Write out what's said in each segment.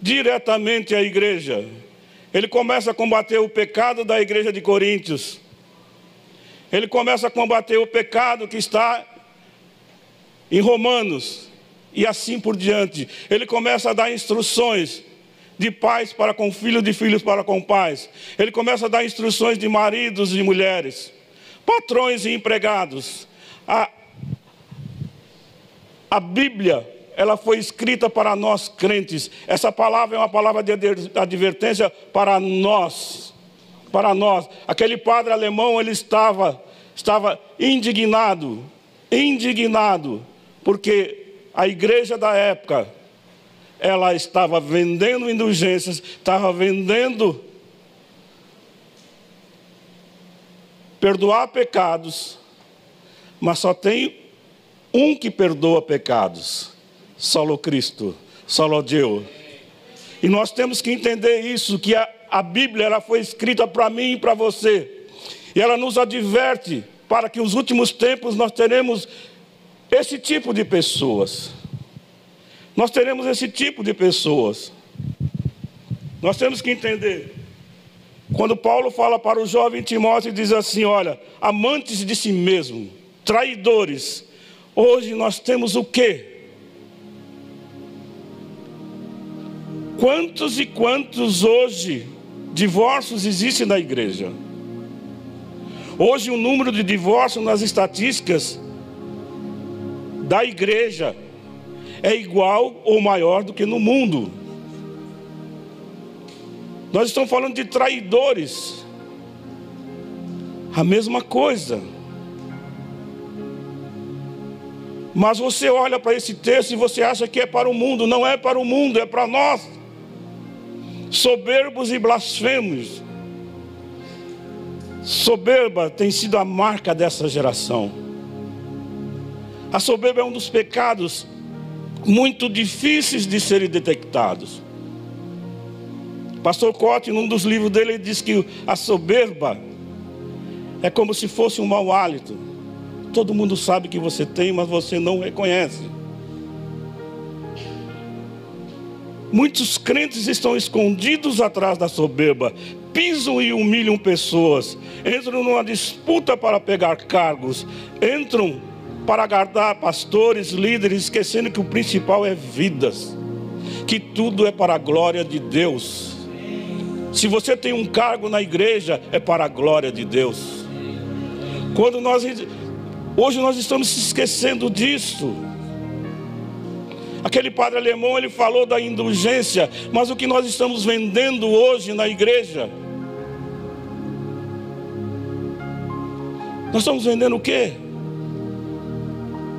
diretamente à igreja. Ele começa a combater o pecado da igreja de Coríntios. Ele começa a combater o pecado que está em Romanos e assim por diante. Ele começa a dar instruções de pais para com filhos, de filhos para com pais. Ele começa a dar instruções de maridos e mulheres, patrões e empregados. A, a Bíblia, ela foi escrita para nós crentes. Essa palavra é uma palavra de advertência para nós. Para nós. Aquele padre alemão, ele estava, estava indignado, indignado, porque a igreja da época ela estava vendendo indulgências, estava vendendo perdoar pecados, mas só tem um que perdoa pecados, solo Cristo, solo Deus. E nós temos que entender isso, que a, a Bíblia ela foi escrita para mim e para você. E ela nos adverte para que nos últimos tempos nós teremos esse tipo de pessoas. Nós teremos esse tipo de pessoas. Nós temos que entender. Quando Paulo fala para o jovem Timóteo, diz assim: Olha, amantes de si mesmo, traidores. Hoje nós temos o quê? Quantos e quantos hoje divórcios existem na igreja? Hoje o número de divórcios nas estatísticas da igreja é igual ou maior do que no mundo. Nós estamos falando de traidores. A mesma coisa. Mas você olha para esse texto e você acha que é para o mundo. Não é para o mundo, é para nós. Soberbos e blasfemos. Soberba tem sido a marca dessa geração. A soberba é um dos pecados muito difíceis de serem detectados. Pastor Cote, num dos livros dele, diz que a soberba é como se fosse um mau hálito. Todo mundo sabe que você tem, mas você não reconhece. Muitos crentes estão escondidos atrás da soberba, pisam e humilham pessoas, entram numa disputa para pegar cargos, entram para agradar pastores, líderes, esquecendo que o principal é vidas, que tudo é para a glória de Deus. Se você tem um cargo na igreja, é para a glória de Deus. Quando nós hoje nós estamos se esquecendo disso. Aquele padre alemão ele falou da indulgência, mas o que nós estamos vendendo hoje na igreja? Nós estamos vendendo o quê?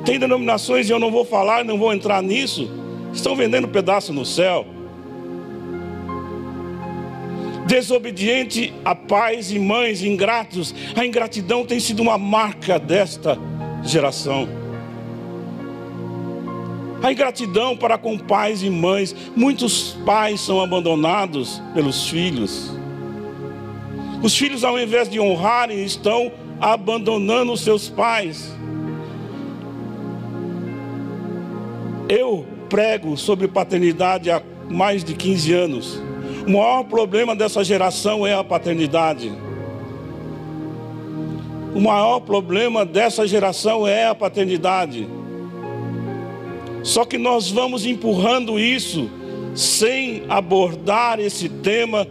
Tem denominações, e eu não vou falar, não vou entrar nisso, estão vendendo pedaço no céu. Desobediente a pais e mães ingratos, a ingratidão tem sido uma marca desta geração. A ingratidão para com pais e mães, muitos pais são abandonados pelos filhos. Os filhos, ao invés de honrarem, estão abandonando os seus pais. Eu prego sobre paternidade há mais de 15 anos. O maior problema dessa geração é a paternidade. O maior problema dessa geração é a paternidade. Só que nós vamos empurrando isso sem abordar esse tema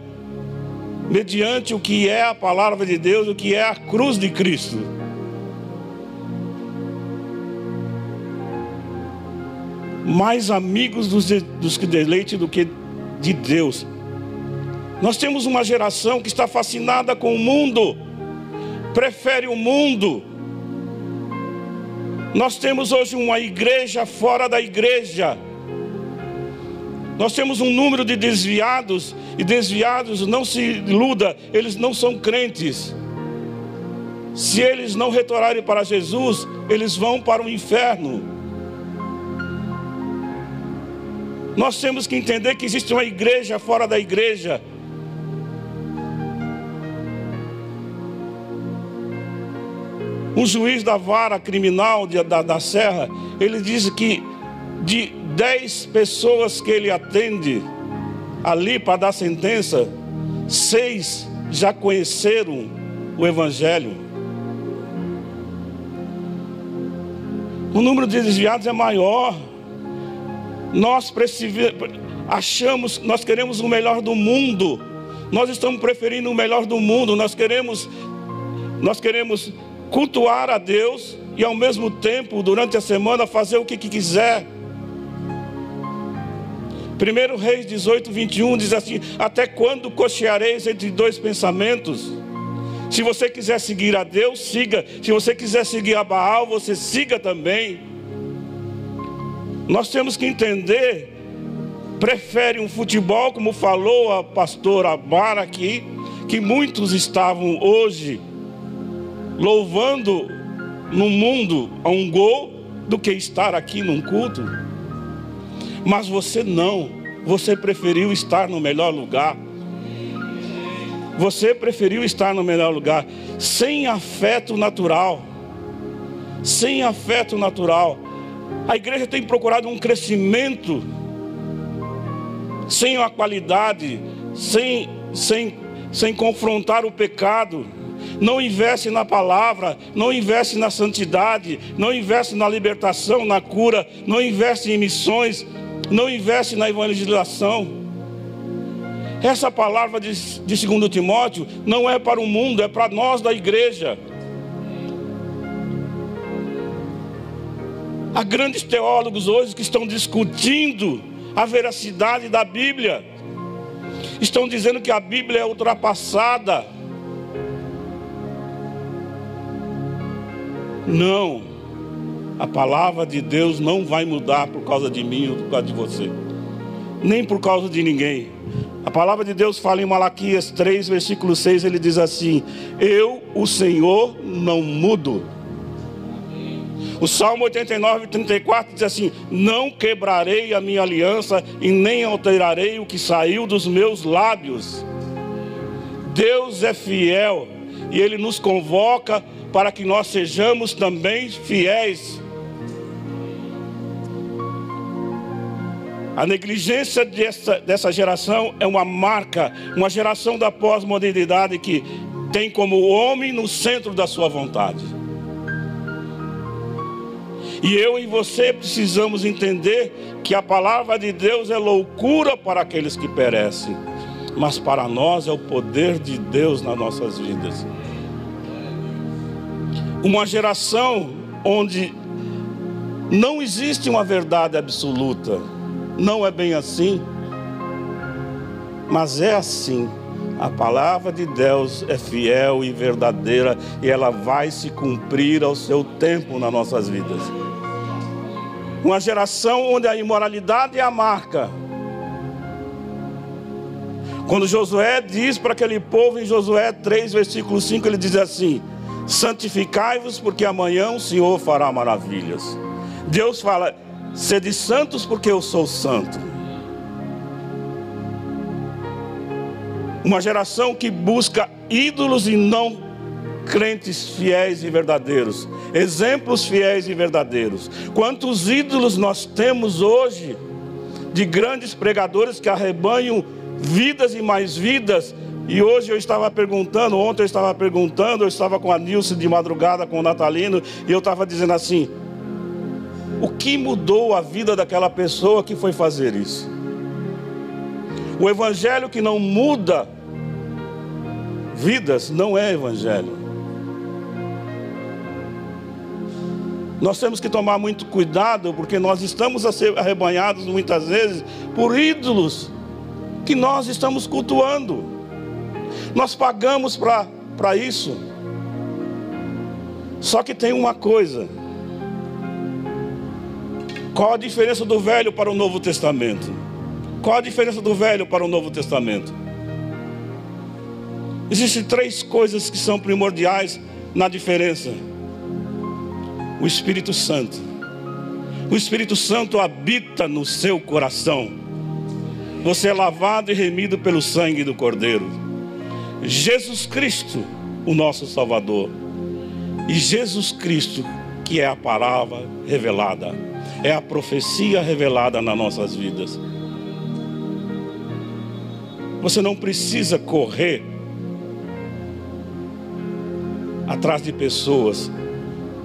mediante o que é a palavra de Deus, o que é a cruz de Cristo. mais amigos dos, dos que deleite do que de Deus. Nós temos uma geração que está fascinada com o mundo, prefere o mundo. Nós temos hoje uma igreja fora da igreja. Nós temos um número de desviados, e desviados, não se iluda, eles não são crentes. Se eles não retornarem para Jesus, eles vão para o inferno. Nós temos que entender que existe uma igreja fora da igreja. Um juiz da vara criminal de, da, da Serra, ele diz que de dez pessoas que ele atende, ali para dar sentença, seis já conheceram o Evangelho. O número de desviados é maior. Nós achamos, nós queremos o melhor do mundo. Nós estamos preferindo o melhor do mundo. Nós queremos, nós queremos cultuar a Deus e ao mesmo tempo, durante a semana, fazer o que, quiser. 1 Reis 18, 21 diz assim: Até quando cocheareis entre dois pensamentos? Se você quiser seguir a Deus, siga. Se você quiser seguir a Baal, você siga também. Nós temos que entender. Prefere um futebol, como falou a pastora Mara aqui, que muitos estavam hoje louvando no mundo a um gol, do que estar aqui num culto. Mas você não, você preferiu estar no melhor lugar. Você preferiu estar no melhor lugar, sem afeto natural. Sem afeto natural. A igreja tem procurado um crescimento sem a qualidade, sem, sem, sem confrontar o pecado. Não investe na palavra, não investe na santidade, não investe na libertação, na cura, não investe em missões, não investe na evangelização. Essa palavra de, de 2 Timóteo não é para o mundo, é para nós da igreja. Há grandes teólogos hoje que estão discutindo a veracidade da Bíblia. Estão dizendo que a Bíblia é ultrapassada. Não. A palavra de Deus não vai mudar por causa de mim ou por causa de você, nem por causa de ninguém. A palavra de Deus fala em Malaquias 3, versículo 6, ele diz assim: Eu, o Senhor, não mudo. O Salmo 89, 34 diz assim: Não quebrarei a minha aliança e nem alterarei o que saiu dos meus lábios. Deus é fiel e Ele nos convoca para que nós sejamos também fiéis. A negligência dessa, dessa geração é uma marca, uma geração da pós-modernidade que tem como homem no centro da sua vontade. E eu e você precisamos entender que a palavra de Deus é loucura para aqueles que perecem, mas para nós é o poder de Deus nas nossas vidas. Uma geração onde não existe uma verdade absoluta não é bem assim, mas é assim. A palavra de Deus é fiel e verdadeira e ela vai se cumprir ao seu tempo nas nossas vidas. Uma geração onde a imoralidade é a marca. Quando Josué diz para aquele povo em Josué 3, versículo 5, ele diz assim: Santificai-vos, porque amanhã o Senhor fará maravilhas. Deus fala: Sede santos, porque eu sou santo. Uma geração que busca ídolos e não crentes fiéis e verdadeiros, exemplos fiéis e verdadeiros. Quantos ídolos nós temos hoje de grandes pregadores que arrebanham vidas e mais vidas. E hoje eu estava perguntando, ontem eu estava perguntando, eu estava com a Nilce de madrugada, com o Natalino, e eu estava dizendo assim: o que mudou a vida daquela pessoa que foi fazer isso? O evangelho que não muda vidas não é evangelho. Nós temos que tomar muito cuidado, porque nós estamos a ser arrebanhados muitas vezes por ídolos que nós estamos cultuando. Nós pagamos para isso. Só que tem uma coisa: qual a diferença do Velho para o Novo Testamento? Qual a diferença do Velho para o Novo Testamento? Existem três coisas que são primordiais na diferença: o Espírito Santo. O Espírito Santo habita no seu coração. Você é lavado e remido pelo sangue do Cordeiro. Jesus Cristo, o nosso Salvador. E Jesus Cristo, que é a palavra revelada é a profecia revelada nas nossas vidas. Você não precisa correr atrás de pessoas.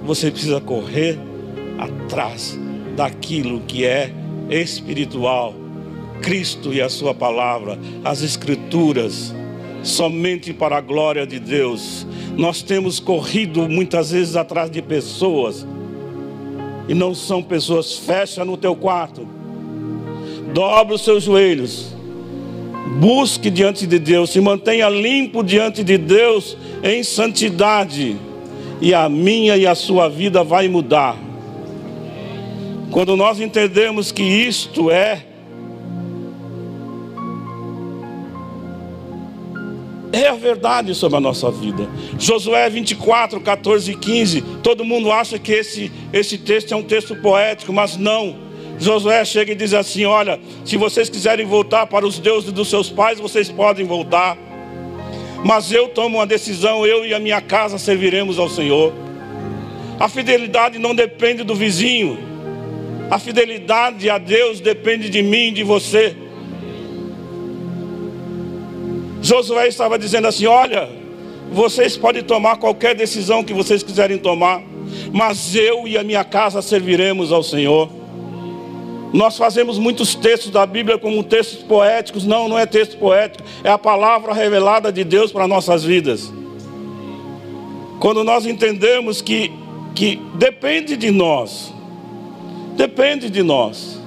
Você precisa correr atrás daquilo que é espiritual. Cristo e a Sua palavra, as Escrituras, somente para a glória de Deus. Nós temos corrido muitas vezes atrás de pessoas, e não são pessoas. Fecha no teu quarto, dobre os seus joelhos, busque diante de Deus, se mantenha limpo diante de Deus em santidade, e a minha e a sua vida vai mudar. Quando nós entendemos que isto é é a verdade sobre a nossa vida. Josué 24, 14 e 15. Todo mundo acha que esse, esse texto é um texto poético, mas não. Josué chega e diz assim: Olha, se vocês quiserem voltar para os deuses dos seus pais, vocês podem voltar. Mas eu tomo uma decisão, eu e a minha casa serviremos ao Senhor. A fidelidade não depende do vizinho, a fidelidade a Deus depende de mim, de você. Josué estava dizendo assim: Olha, vocês podem tomar qualquer decisão que vocês quiserem tomar, mas eu e a minha casa serviremos ao Senhor. Nós fazemos muitos textos da Bíblia como textos poéticos. Não, não é texto poético, é a palavra revelada de Deus para nossas vidas. Quando nós entendemos que, que depende de nós, depende de nós.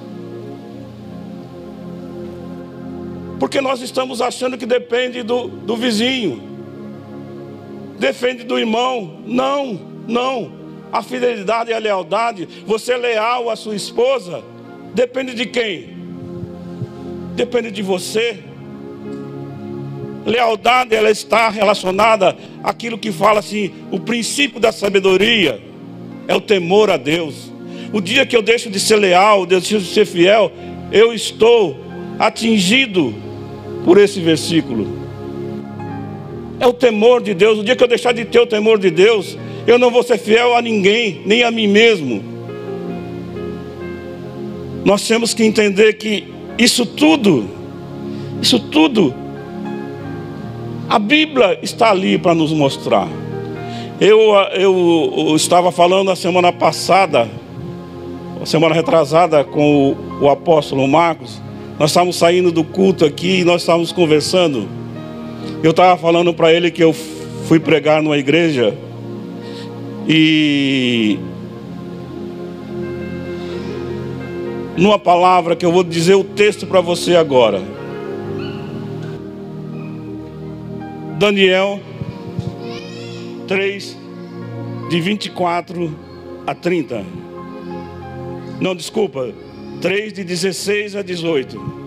Porque nós estamos achando que depende do, do vizinho, depende do irmão. Não, não. A fidelidade e a lealdade, você é leal à sua esposa, depende de quem? Depende de você. Lealdade, ela está relacionada àquilo que fala assim: o princípio da sabedoria é o temor a Deus. O dia que eu deixo de ser leal, deixo de ser fiel, eu estou atingido por esse versículo. É o temor de Deus. O dia que eu deixar de ter o temor de Deus, eu não vou ser fiel a ninguém, nem a mim mesmo. Nós temos que entender que isso tudo, isso tudo, a Bíblia está ali para nos mostrar. Eu, eu, estava falando a semana passada, a semana retrasada, com o, o apóstolo Marcos, nós estávamos saindo do culto aqui e nós estávamos conversando. Eu estava falando para ele que eu fui pregar numa igreja e numa palavra que eu vou dizer o texto para você agora. Daniel 3, de 24 a 30. Não, desculpa, 3, de 16 a 18.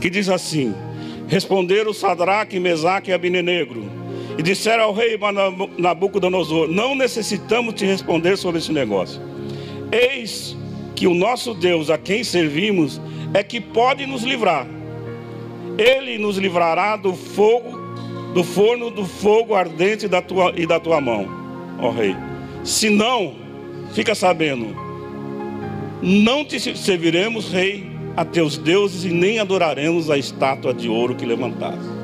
Que diz assim: Responderam Sadraque, Mesaque e Abinenegro, e disseram ao rei Nabucodonosor: Não necessitamos te responder sobre esse negócio. Eis que o nosso Deus, a quem servimos, é que pode nos livrar. Ele nos livrará do fogo, do forno do fogo ardente da tua, e da tua mão, ó rei. Se não, fica sabendo, não te serviremos, rei, a teus deuses e nem adoraremos a estátua de ouro que levantaste.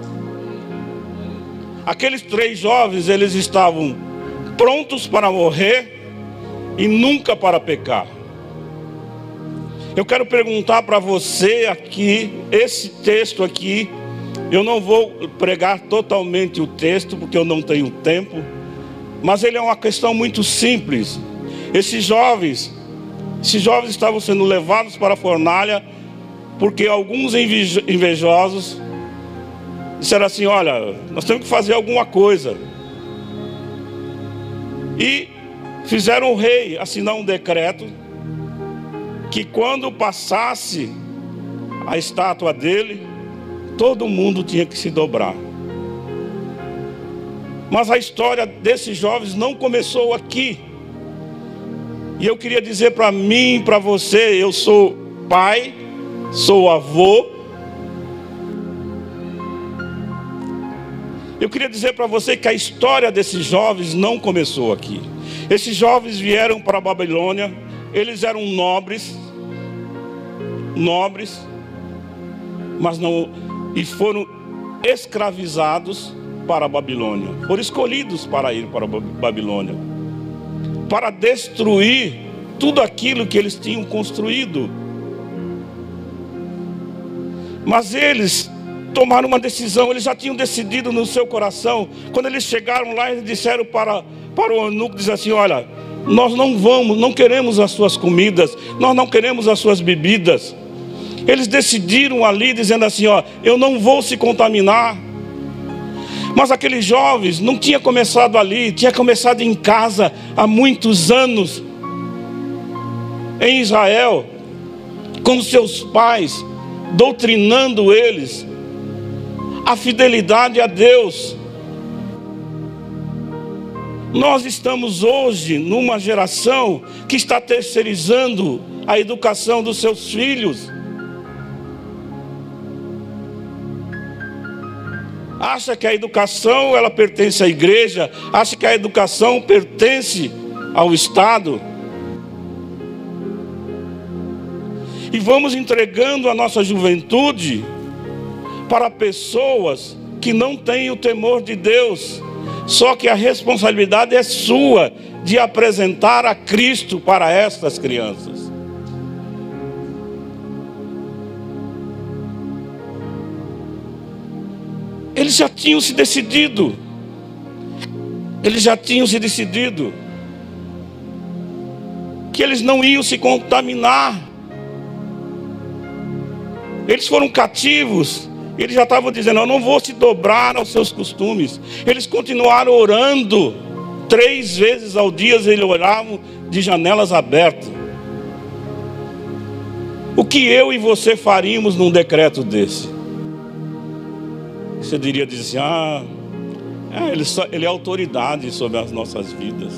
Aqueles três jovens, eles estavam prontos para morrer e nunca para pecar. Eu quero perguntar para você aqui, esse texto aqui, eu não vou pregar totalmente o texto, porque eu não tenho tempo, mas ele é uma questão muito simples. Esses jovens, esses jovens estavam sendo levados para a fornalha porque alguns invejosos disseram assim: Olha, nós temos que fazer alguma coisa. E fizeram o rei assinar um decreto que quando passasse a estátua dele, todo mundo tinha que se dobrar. Mas a história desses jovens não começou aqui. E eu queria dizer para mim, para você, eu sou pai, sou avô. Eu queria dizer para você que a história desses jovens não começou aqui. Esses jovens vieram para a Babilônia, eles eram nobres, nobres, mas não e foram escravizados para a Babilônia. Foram escolhidos para ir para a Babilônia. Para destruir tudo aquilo que eles tinham construído. Mas eles tomaram uma decisão, eles já tinham decidido no seu coração. Quando eles chegaram lá, eles disseram para, para o eunuco, diz assim, olha, nós não vamos, não queremos as suas comidas, nós não queremos as suas bebidas. Eles decidiram ali, dizendo assim: Ó, eu não vou se contaminar. Mas aqueles jovens não tinha começado ali, tinha começado em casa há muitos anos, em Israel, com seus pais, doutrinando eles a fidelidade a Deus. Nós estamos hoje numa geração que está terceirizando a educação dos seus filhos. Acha que a educação ela pertence à igreja, acha que a educação pertence ao Estado. E vamos entregando a nossa juventude para pessoas que não têm o temor de Deus. Só que a responsabilidade é sua de apresentar a Cristo para estas crianças. Eles já tinham se decidido. Eles já tinham se decidido que eles não iam se contaminar. Eles foram cativos. Eles já estavam dizendo: Eu não vou se dobrar aos seus costumes. Eles continuaram orando. Três vezes ao dia eles oravam de janelas abertas. O que eu e você faríamos num decreto desse? Você diria dizer assim, ah, é, ele, só, ele é autoridade sobre as nossas vidas.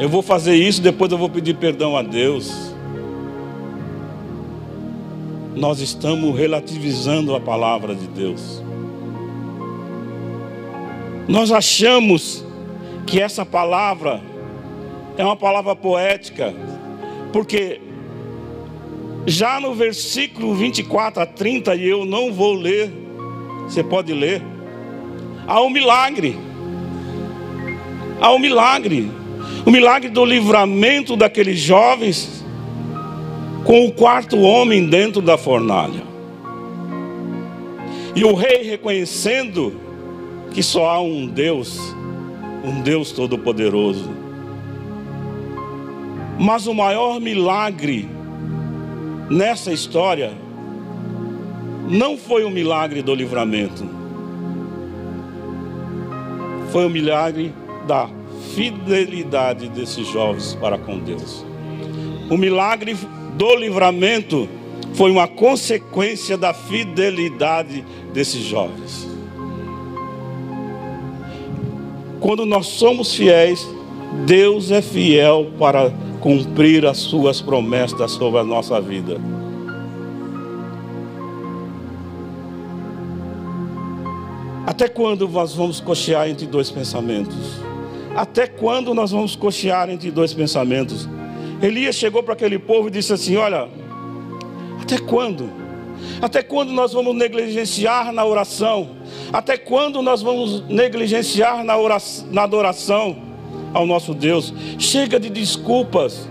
Eu vou fazer isso, depois eu vou pedir perdão a Deus. Nós estamos relativizando a palavra de Deus. Nós achamos que essa palavra é uma palavra poética, porque já no versículo 24 a 30, e eu não vou ler, você pode ler. Há um milagre. Há um milagre. O milagre do livramento daqueles jovens com o quarto homem dentro da fornalha. E o rei reconhecendo que só há um Deus, um Deus todo-poderoso. Mas o maior milagre nessa história não foi o milagre do livramento, foi o milagre da fidelidade desses jovens para com Deus. O milagre do livramento foi uma consequência da fidelidade desses jovens. Quando nós somos fiéis, Deus é fiel para cumprir as suas promessas sobre a nossa vida. Até quando nós vamos cochear entre dois pensamentos? Até quando nós vamos cochear entre dois pensamentos? Elias chegou para aquele povo e disse assim: Olha, até quando? Até quando nós vamos negligenciar na oração? Até quando nós vamos negligenciar na, oração, na adoração ao nosso Deus? Chega de desculpas.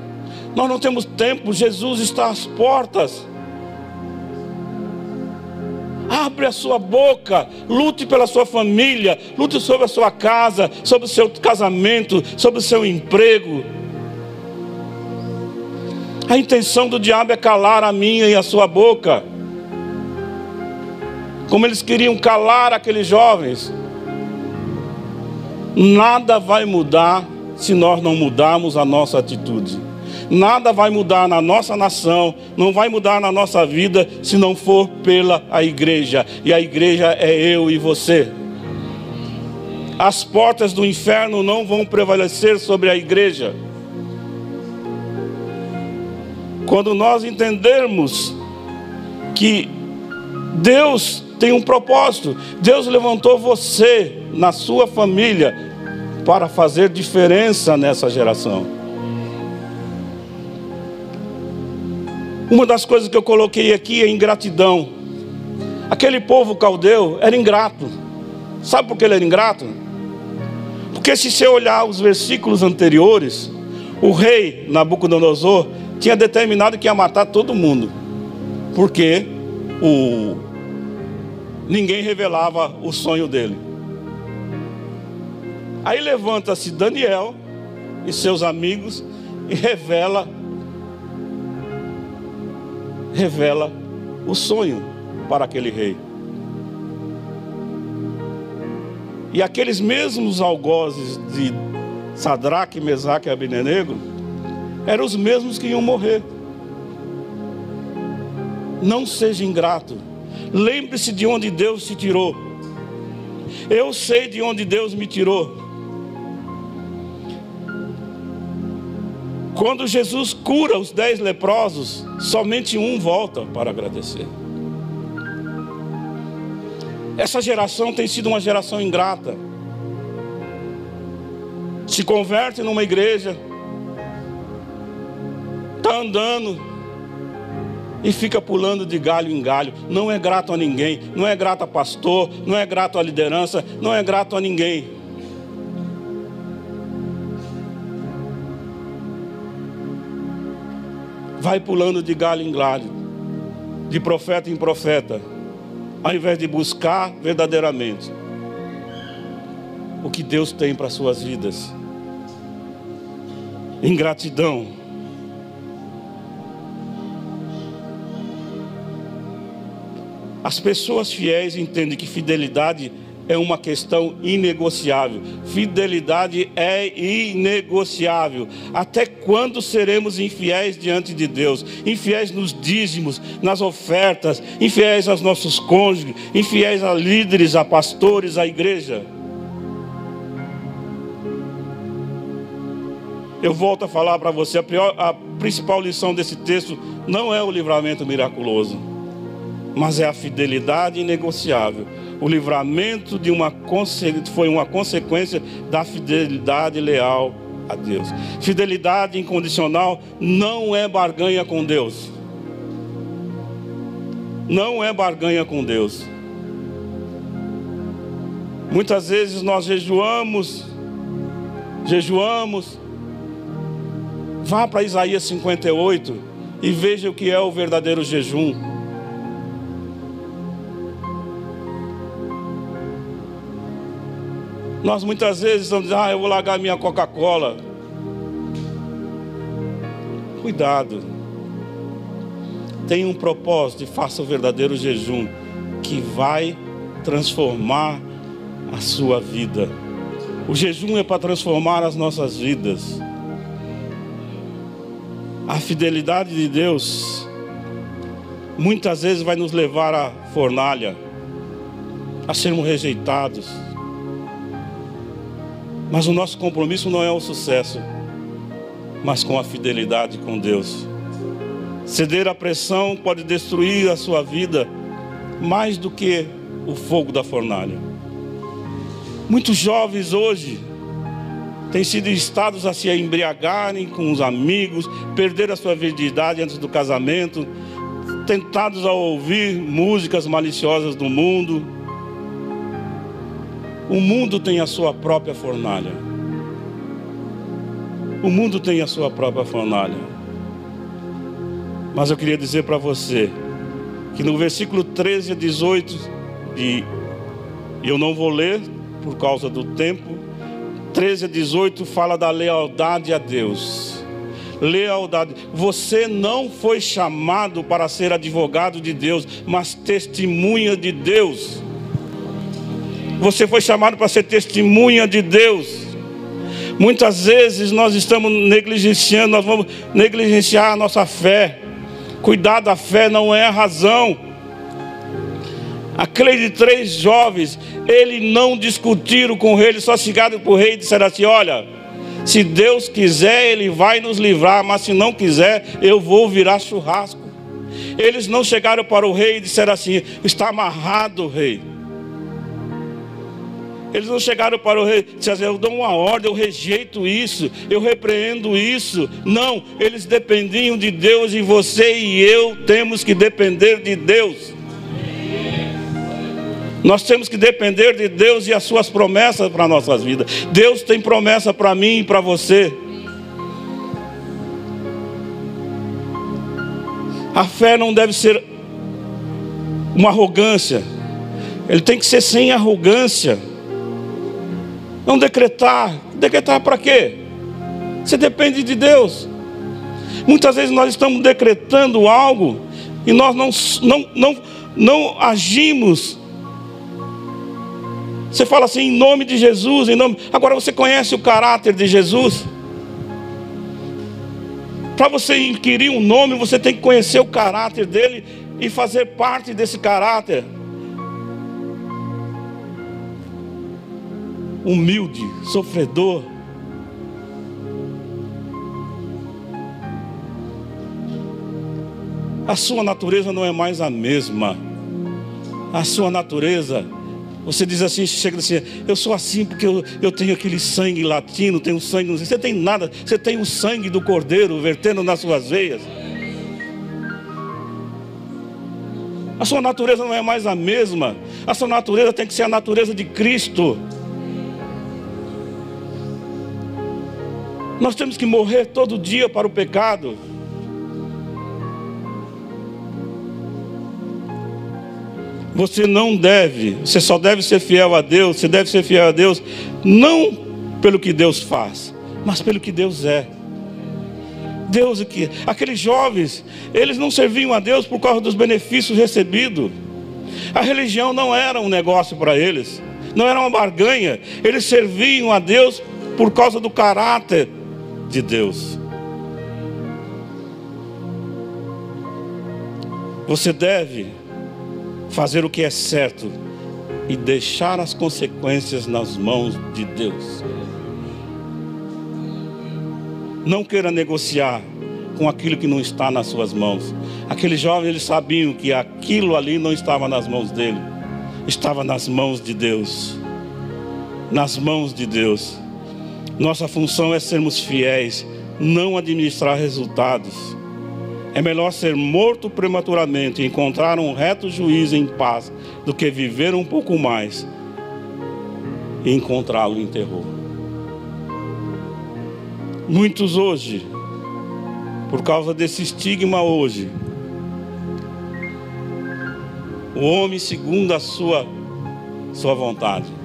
Nós não temos tempo, Jesus está às portas. Abre a sua boca, lute pela sua família, lute sobre a sua casa, sobre o seu casamento, sobre o seu emprego. A intenção do diabo é calar a minha e a sua boca. Como eles queriam calar aqueles jovens. Nada vai mudar se nós não mudarmos a nossa atitude. Nada vai mudar na nossa nação, não vai mudar na nossa vida se não for pela a igreja. E a igreja é eu e você. As portas do inferno não vão prevalecer sobre a igreja. Quando nós entendermos que Deus tem um propósito, Deus levantou você na sua família para fazer diferença nessa geração. Uma das coisas que eu coloquei aqui é ingratidão. Aquele povo caldeu era ingrato. Sabe por que ele era ingrato? Porque se você olhar os versículos anteriores, o rei Nabucodonosor tinha determinado que ia matar todo mundo. Porque o ninguém revelava o sonho dele. Aí levanta-se Daniel e seus amigos e revela revela o sonho para aquele rei. E aqueles mesmos algozes de Sadraque, Mesaque e Abednego eram os mesmos que iam morrer. Não seja ingrato. Lembre-se de onde Deus te tirou. Eu sei de onde Deus me tirou. Quando Jesus cura os dez leprosos, somente um volta para agradecer. Essa geração tem sido uma geração ingrata. Se converte numa igreja, está andando e fica pulando de galho em galho. Não é grato a ninguém, não é grato a pastor, não é grato à liderança, não é grato a ninguém. Vai pulando de galho em galho, de profeta em profeta ao invés de buscar verdadeiramente o que Deus tem para suas vidas. Ingratidão. As pessoas fiéis entendem que fidelidade é uma questão inegociável. Fidelidade é inegociável. Até quando seremos infiéis diante de Deus? Infiéis nos dízimos, nas ofertas, infiéis aos nossos cônjuges, infiéis a líderes, a pastores, a igreja. Eu volto a falar para você, a, pior, a principal lição desse texto não é o livramento miraculoso, mas é a fidelidade inegociável o livramento de uma foi uma consequência da fidelidade leal a Deus. Fidelidade incondicional não é barganha com Deus. Não é barganha com Deus. Muitas vezes nós jejuamos, jejuamos. Vá para Isaías 58 e veja o que é o verdadeiro jejum. Nós muitas vezes estamos dizendo, ah, eu vou largar minha Coca-Cola. Cuidado. Tenha um propósito e faça o verdadeiro jejum que vai transformar a sua vida. O jejum é para transformar as nossas vidas. A fidelidade de Deus muitas vezes vai nos levar à fornalha, a sermos rejeitados mas o nosso compromisso não é o sucesso, mas com a fidelidade com Deus. Ceder à pressão pode destruir a sua vida mais do que o fogo da fornalha. Muitos jovens hoje têm sido instados a se embriagarem com os amigos, perder a sua virgindade antes do casamento, tentados a ouvir músicas maliciosas do mundo, o mundo tem a sua própria fornalha. O mundo tem a sua própria fornalha. Mas eu queria dizer para você que no versículo 13 a 18, e eu não vou ler por causa do tempo, 13 a 18 fala da lealdade a Deus. Lealdade. Você não foi chamado para ser advogado de Deus, mas testemunha de Deus. Você foi chamado para ser testemunha de Deus. Muitas vezes nós estamos negligenciando, nós vamos negligenciar a nossa fé. Cuidar da fé não é a razão. Aqueles três jovens, eles não discutiram com o rei, eles só chegaram para o rei e disseram assim: Olha, se Deus quiser, Ele vai nos livrar, mas se não quiser, eu vou virar churrasco. Eles não chegaram para o rei e disseram assim: Está amarrado, rei. Eles não chegaram para o rei, disseram, eu dou uma ordem, eu rejeito isso, eu repreendo isso. Não, eles dependiam de Deus e você e eu temos que depender de Deus. Nós temos que depender de Deus e as suas promessas para nossas vidas. Deus tem promessa para mim e para você. A fé não deve ser uma arrogância. Ele tem que ser sem arrogância. Não decretar. Decretar para quê? Você depende de Deus. Muitas vezes nós estamos decretando algo e nós não, não, não, não agimos você fala assim, em nome de Jesus, em nome. Agora você conhece o caráter de Jesus? Para você inquirir um nome, você tem que conhecer o caráter dele e fazer parte desse caráter. Humilde, sofredor. A sua natureza não é mais a mesma. A sua natureza você diz assim, chega assim, eu sou assim porque eu, eu tenho aquele sangue latino, tenho sangue. Você tem nada, você tem o sangue do cordeiro vertendo nas suas veias. A sua natureza não é mais a mesma. A sua natureza tem que ser a natureza de Cristo. Nós temos que morrer todo dia para o pecado. Você não deve, você só deve ser fiel a Deus, você deve ser fiel a Deus, não pelo que Deus faz, mas pelo que Deus é. Deus aqui, aqueles jovens, eles não serviam a Deus por causa dos benefícios recebidos. A religião não era um negócio para eles, não era uma barganha. Eles serviam a Deus por causa do caráter de Deus. Você deve fazer o que é certo e deixar as consequências nas mãos de Deus. Não queira negociar com aquilo que não está nas suas mãos. Aqueles jovens eles sabiam que aquilo ali não estava nas mãos dele, estava nas mãos de Deus. Nas mãos de Deus. Nossa função é sermos fiéis, não administrar resultados. É melhor ser morto prematuramente e encontrar um reto juiz em paz do que viver um pouco mais e encontrá-lo em terror. Muitos hoje, por causa desse estigma hoje, o homem segundo a sua sua vontade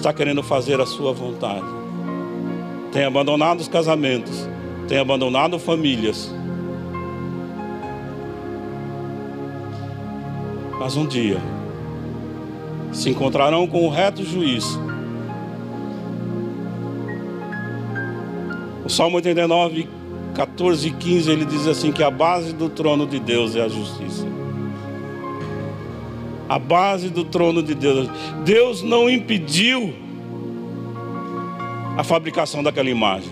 está querendo fazer a sua vontade. Tem abandonado os casamentos, tem abandonado famílias. Mas um dia se encontrarão com o reto juiz. O Salmo 89, 14 e 15, ele diz assim: que a base do trono de Deus é a justiça. A base do trono de Deus. Deus não impediu a fabricação daquela imagem.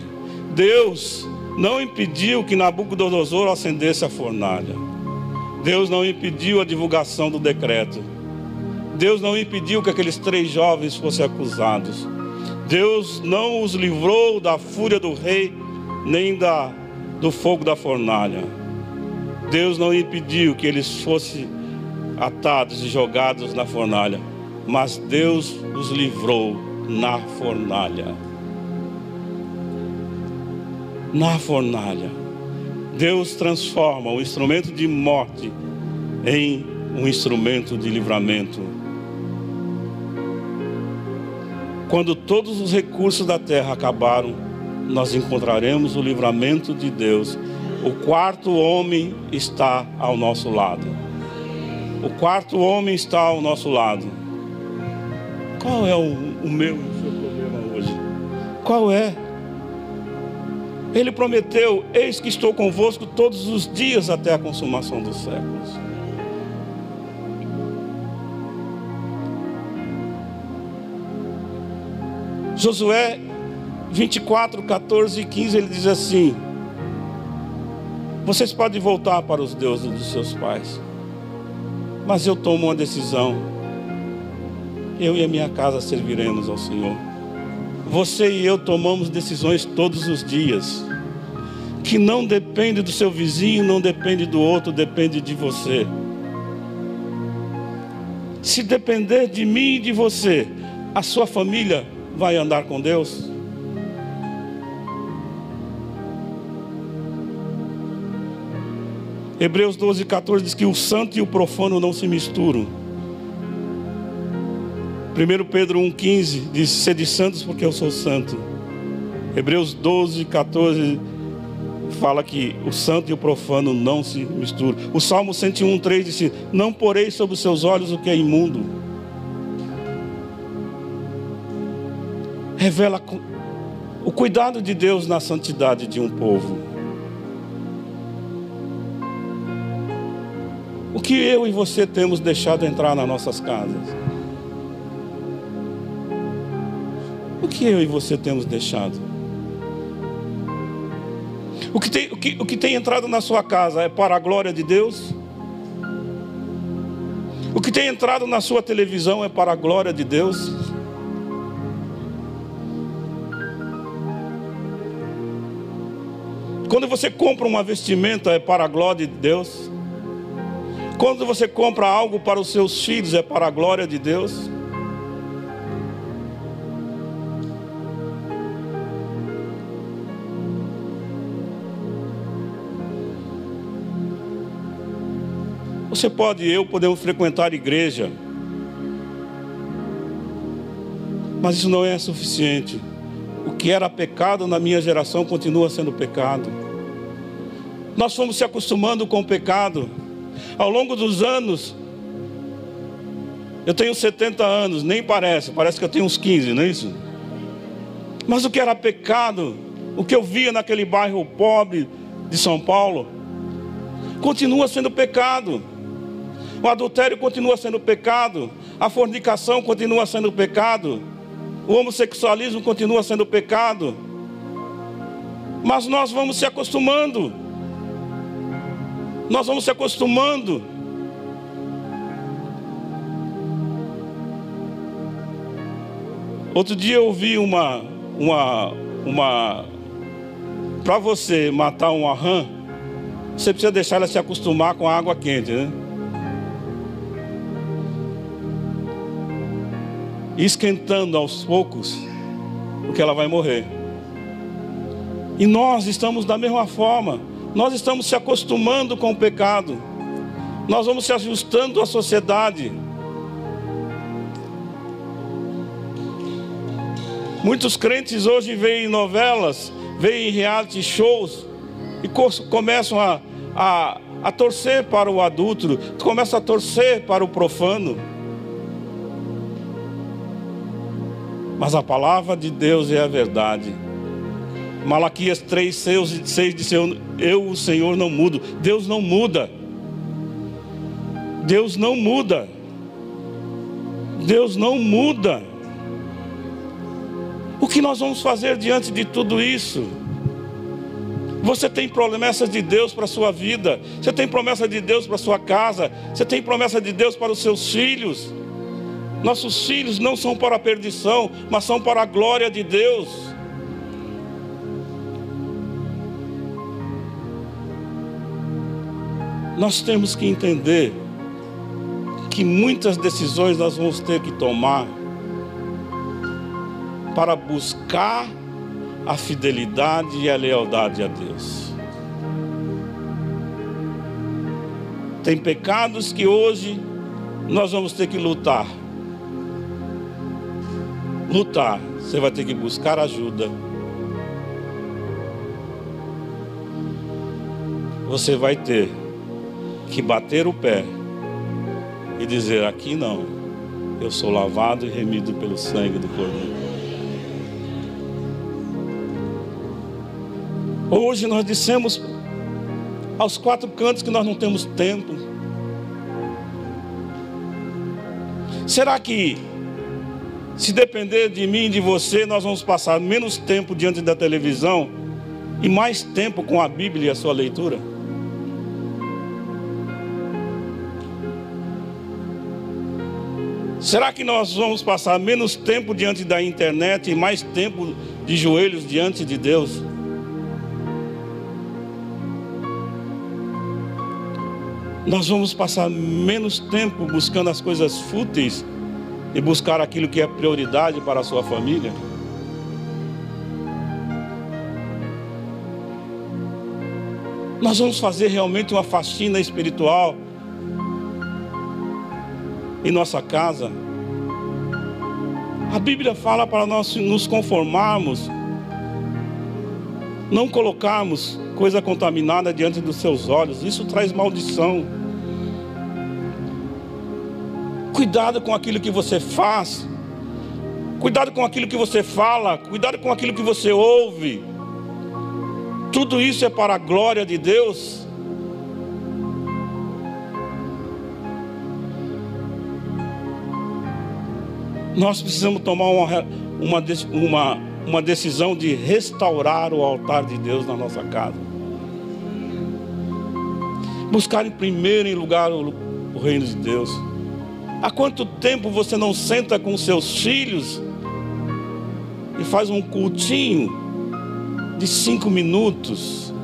Deus não impediu que Nabucodonosor acendesse a fornalha. Deus não impediu a divulgação do decreto. Deus não impediu que aqueles três jovens fossem acusados. Deus não os livrou da fúria do rei, nem da, do fogo da fornalha. Deus não impediu que eles fossem atados e jogados na fornalha, mas Deus os livrou na fornalha na fornalha. Deus transforma o instrumento de morte em um instrumento de livramento. Quando todos os recursos da terra acabaram, nós encontraremos o livramento de Deus. O quarto homem está ao nosso lado. O quarto homem está ao nosso lado. Qual é o, o meu e o seu problema hoje? Qual é? Ele prometeu: Eis que estou convosco todos os dias até a consumação dos séculos. Josué 24, 14 e 15, ele diz assim: Vocês podem voltar para os deuses dos seus pais, mas eu tomo uma decisão. eu e a minha casa serviremos ao Senhor. Você e eu tomamos decisões todos os dias, que não depende do seu vizinho, não depende do outro, depende de você. Se depender de mim e de você, a sua família vai andar com Deus? Hebreus 12, 14 diz que o santo e o profano não se misturam. 1 Pedro 1,15 diz: Sede santos porque eu sou santo. Hebreus 12, 14 fala que o santo e o profano não se misturam. O Salmo 101, 3 diz: Não porei sobre os seus olhos o que é imundo. Revela o cuidado de Deus na santidade de um povo. O que eu e você temos deixado entrar nas nossas casas? O que eu e você temos deixado? O que tem, o que, o que tem entrado na sua casa é para a glória de Deus? O que tem entrado na sua televisão é para a glória de Deus? Quando você compra uma vestimenta é para a glória de Deus? Quando você compra algo para os seus filhos, é para a glória de Deus. Você pode e eu podemos frequentar igreja, mas isso não é suficiente. O que era pecado na minha geração continua sendo pecado. Nós fomos se acostumando com o pecado. Ao longo dos anos, eu tenho 70 anos, nem parece, parece que eu tenho uns 15, não é isso? Mas o que era pecado, o que eu via naquele bairro pobre de São Paulo, continua sendo pecado. O adultério continua sendo pecado, a fornicação continua sendo pecado, o homossexualismo continua sendo pecado. Mas nós vamos se acostumando. Nós vamos se acostumando. Outro dia eu ouvi uma, uma, uma, para você matar uma rã, você precisa deixar ela se acostumar com a água quente, né? esquentando aos poucos, porque ela vai morrer. E nós estamos da mesma forma. Nós estamos se acostumando com o pecado. Nós vamos se ajustando à sociedade. Muitos crentes hoje veem novelas, veem reality shows e começam a, a, a torcer para o adulto, começam a torcer para o profano. Mas a palavra de Deus é a verdade. Malaquias 3, 6 diz: Eu, o Senhor, não mudo. Deus não muda. Deus não muda. Deus não muda. O que nós vamos fazer diante de tudo isso? Você tem promessas de Deus para a sua vida, você tem promessa de Deus para a sua casa, você tem promessa de Deus para os seus filhos. Nossos filhos não são para a perdição, mas são para a glória de Deus. Nós temos que entender que muitas decisões nós vamos ter que tomar para buscar a fidelidade e a lealdade a Deus. Tem pecados que hoje nós vamos ter que lutar. Lutar, você vai ter que buscar ajuda. Você vai ter que bater o pé e dizer: aqui não, eu sou lavado e remido pelo sangue do Cordeiro. Hoje nós dissemos aos quatro cantos que nós não temos tempo. Será que, se depender de mim e de você, nós vamos passar menos tempo diante da televisão e mais tempo com a Bíblia e a sua leitura? Será que nós vamos passar menos tempo diante da internet e mais tempo de joelhos diante de Deus? Nós vamos passar menos tempo buscando as coisas fúteis e buscar aquilo que é prioridade para a sua família? Nós vamos fazer realmente uma faxina espiritual em nossa casa. A Bíblia fala para nós nos conformarmos, não colocarmos coisa contaminada diante dos seus olhos, isso traz maldição. Cuidado com aquilo que você faz, cuidado com aquilo que você fala, cuidado com aquilo que você ouve. Tudo isso é para a glória de Deus. Nós precisamos tomar uma, uma, uma, uma decisão de restaurar o altar de Deus na nossa casa. Buscar em primeiro lugar o, o reino de Deus. Há quanto tempo você não senta com seus filhos e faz um cultinho de cinco minutos.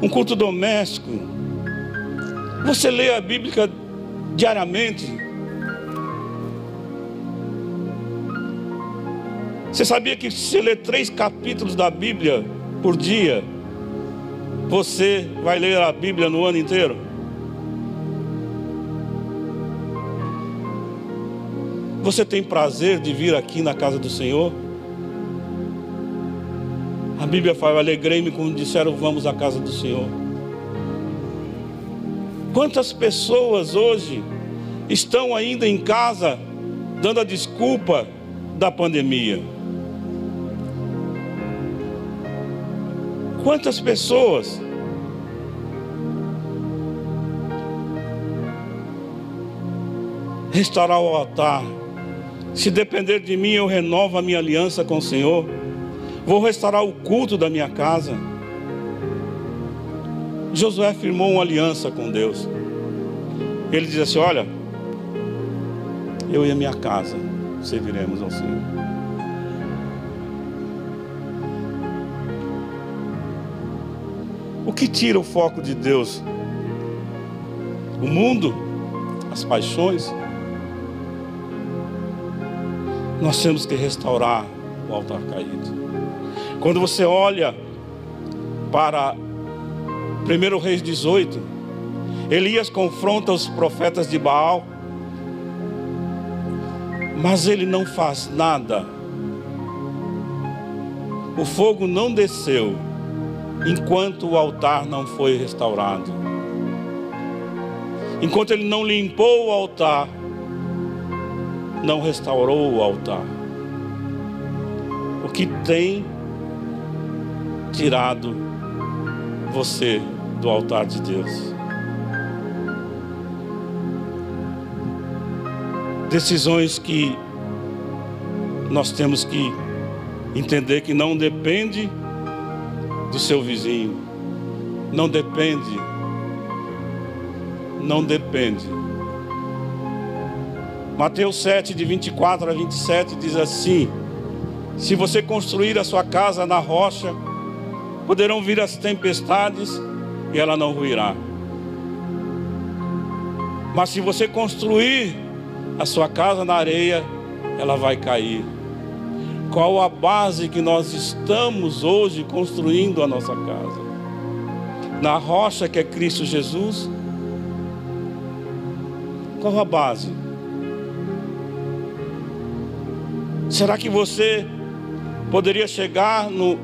Um culto doméstico. Você lê a Bíblia diariamente. Você sabia que se ler três capítulos da Bíblia por dia, você vai ler a Bíblia no ano inteiro? Você tem prazer de vir aqui na casa do Senhor? A Bíblia fala: alegrei-me quando disseram, vamos à casa do Senhor. Quantas pessoas hoje estão ainda em casa dando a desculpa da pandemia? Quantas pessoas restaurar o altar? Se depender de mim, eu renovo a minha aliança com o Senhor. Vou restaurar o culto da minha casa. Josué firmou uma aliança com Deus. Ele diz assim: Olha, eu e a minha casa serviremos ao Senhor. O que tira o foco de Deus? O mundo, as paixões. Nós temos que restaurar o altar caído. Quando você olha para 1 Reis 18, Elias confronta os profetas de Baal, mas ele não faz nada. O fogo não desceu enquanto o altar não foi restaurado. Enquanto ele não limpou o altar, não restaurou o altar. O que tem tirado você do altar de Deus. Decisões que nós temos que entender que não depende do seu vizinho, não depende, não depende. Mateus 7, de 24 a 27 diz assim: Se você construir a sua casa na rocha, Poderão vir as tempestades e ela não ruirá. Mas se você construir a sua casa na areia, ela vai cair. Qual a base que nós estamos hoje construindo a nossa casa? Na rocha que é Cristo Jesus? Qual a base? Será que você poderia chegar no,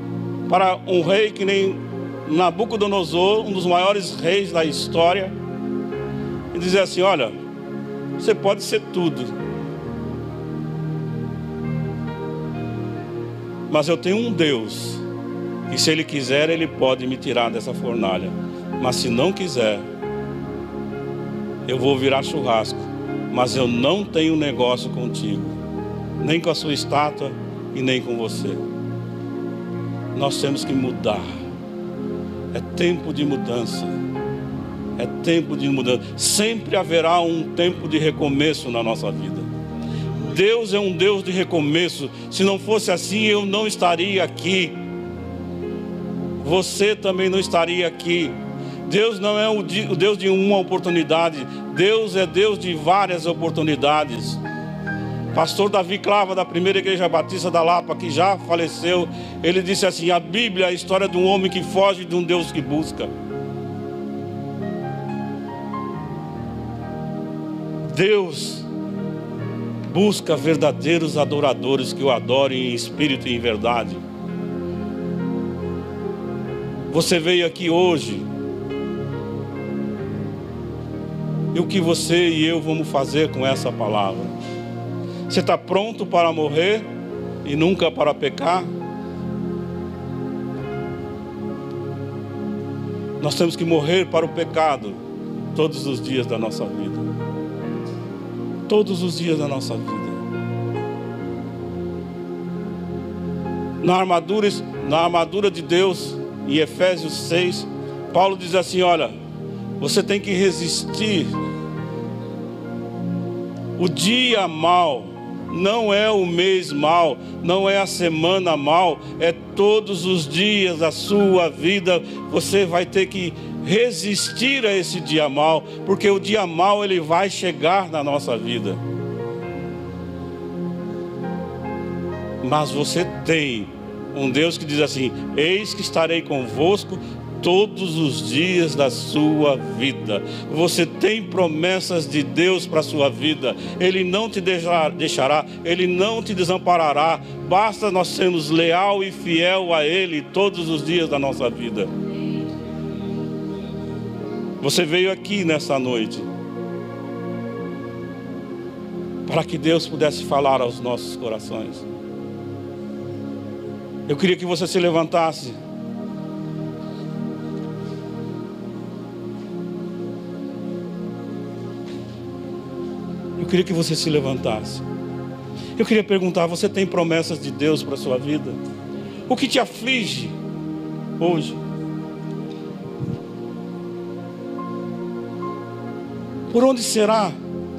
para um rei que nem Nabucodonosor, um dos maiores reis da história, e dizer assim: Olha, você pode ser tudo, mas eu tenho um Deus, e se Ele quiser, Ele pode me tirar dessa fornalha, mas se não quiser, eu vou virar churrasco, mas eu não tenho negócio contigo, nem com a sua estátua e nem com você nós temos que mudar. É tempo de mudança. É tempo de mudança. Sempre haverá um tempo de recomeço na nossa vida. Deus é um Deus de recomeço. Se não fosse assim, eu não estaria aqui. Você também não estaria aqui. Deus não é o Deus de uma oportunidade, Deus é Deus de várias oportunidades. Pastor Davi Clava, da primeira igreja batista da Lapa, que já faleceu, ele disse assim: A Bíblia é a história de um homem que foge de um Deus que busca. Deus busca verdadeiros adoradores que o adorem em espírito e em verdade. Você veio aqui hoje e o que você e eu vamos fazer com essa palavra? Você está pronto para morrer e nunca para pecar? Nós temos que morrer para o pecado todos os dias da nossa vida. Todos os dias da nossa vida. Na armadura, na armadura de Deus, em Efésios 6, Paulo diz assim: Olha, você tem que resistir. O dia mal não é o mês mal, não é a semana mal, é todos os dias da sua vida. Você vai ter que resistir a esse dia mal, porque o dia mal ele vai chegar na nossa vida. Mas você tem um Deus que diz assim: Eis que estarei convosco todos os dias da sua vida. Você tem promessas de Deus para a sua vida. Ele não te deixará, ele não te desamparará. Basta nós sermos leal e fiel a ele todos os dias da nossa vida. Você veio aqui nessa noite para que Deus pudesse falar aos nossos corações. Eu queria que você se levantasse. Eu queria que você se levantasse. Eu queria perguntar: você tem promessas de Deus para a sua vida? O que te aflige hoje? Por onde será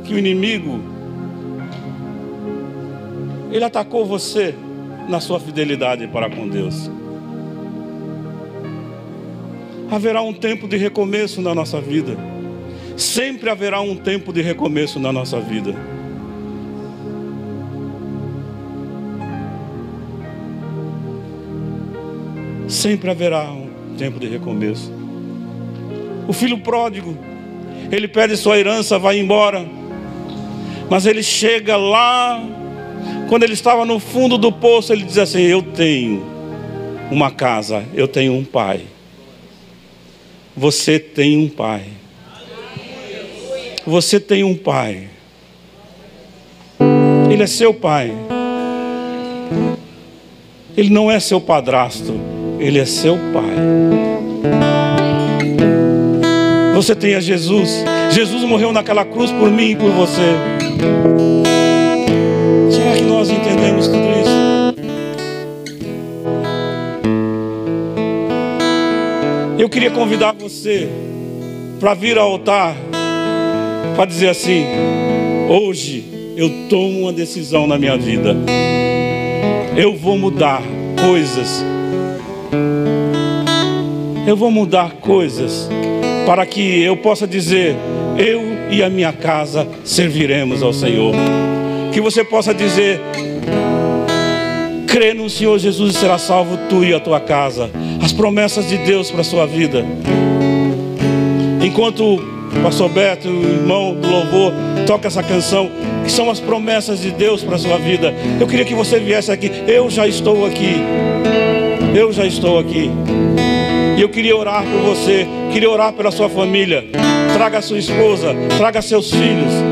que o inimigo ele atacou você na sua fidelidade para com Deus? Haverá um tempo de recomeço na nossa vida. Sempre haverá um tempo de recomeço na nossa vida. Sempre haverá um tempo de recomeço. O filho pródigo, ele pede sua herança, vai embora. Mas ele chega lá, quando ele estava no fundo do poço, ele diz assim: Eu tenho uma casa, eu tenho um pai. Você tem um pai. Você tem um pai. Ele é seu pai. Ele não é seu padrasto, ele é seu pai. Você tem a Jesus. Jesus morreu naquela cruz por mim e por você. Será que nós entendemos tudo isso? Eu queria convidar você para vir ao altar para dizer assim: hoje eu tomo uma decisão na minha vida, eu vou mudar coisas, eu vou mudar coisas para que eu possa dizer: eu e a minha casa serviremos ao Senhor. Que você possa dizer: crê no Senhor Jesus e será salvo tu e a tua casa. As promessas de Deus para a sua vida. Enquanto pastor Beto, o irmão do louvor, toca essa canção, que são as promessas de Deus para a sua vida. Eu queria que você viesse aqui. Eu já estou aqui. Eu já estou aqui. E eu queria orar por você, queria orar pela sua família. Traga sua esposa, traga seus filhos.